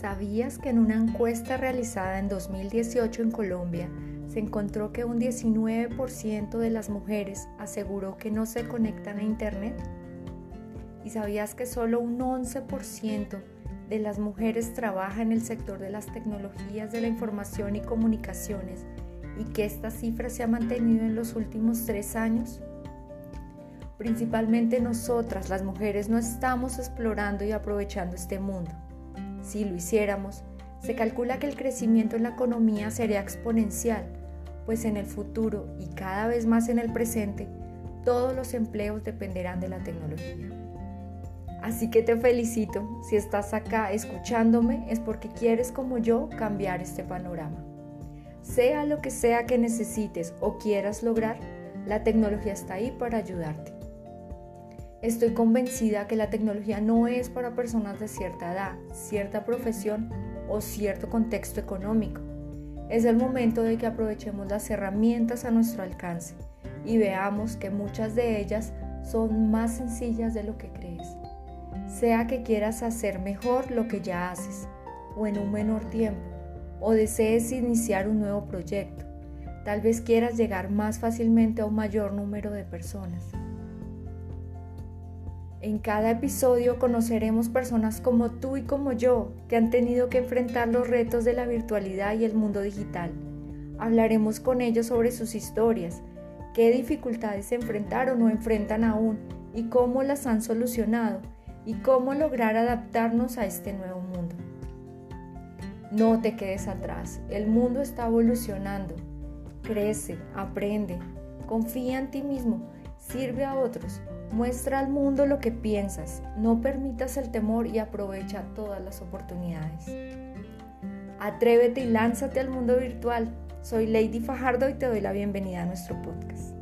¿Sabías que en una encuesta realizada en 2018 en Colombia se encontró que un 19% de las mujeres aseguró que no se conectan a Internet? ¿Y sabías que solo un 11% de las mujeres trabaja en el sector de las tecnologías de la información y comunicaciones y que esta cifra se ha mantenido en los últimos tres años? Principalmente nosotras, las mujeres, no estamos explorando y aprovechando este mundo. Si lo hiciéramos, se calcula que el crecimiento en la economía sería exponencial, pues en el futuro y cada vez más en el presente, todos los empleos dependerán de la tecnología. Así que te felicito, si estás acá escuchándome es porque quieres como yo cambiar este panorama. Sea lo que sea que necesites o quieras lograr, la tecnología está ahí para ayudarte. Estoy convencida que la tecnología no es para personas de cierta edad, cierta profesión o cierto contexto económico. Es el momento de que aprovechemos las herramientas a nuestro alcance y veamos que muchas de ellas son más sencillas de lo que crees. Sea que quieras hacer mejor lo que ya haces o en un menor tiempo, o desees iniciar un nuevo proyecto. Tal vez quieras llegar más fácilmente a un mayor número de personas. En cada episodio conoceremos personas como tú y como yo que han tenido que enfrentar los retos de la virtualidad y el mundo digital. Hablaremos con ellos sobre sus historias, qué dificultades se enfrentaron o enfrentan aún y cómo las han solucionado y cómo lograr adaptarnos a este nuevo mundo. No te quedes atrás, el mundo está evolucionando. Crece, aprende, confía en ti mismo, sirve a otros Muestra al mundo lo que piensas, no permitas el temor y aprovecha todas las oportunidades. Atrévete y lánzate al mundo virtual. Soy Lady Fajardo y te doy la bienvenida a nuestro podcast.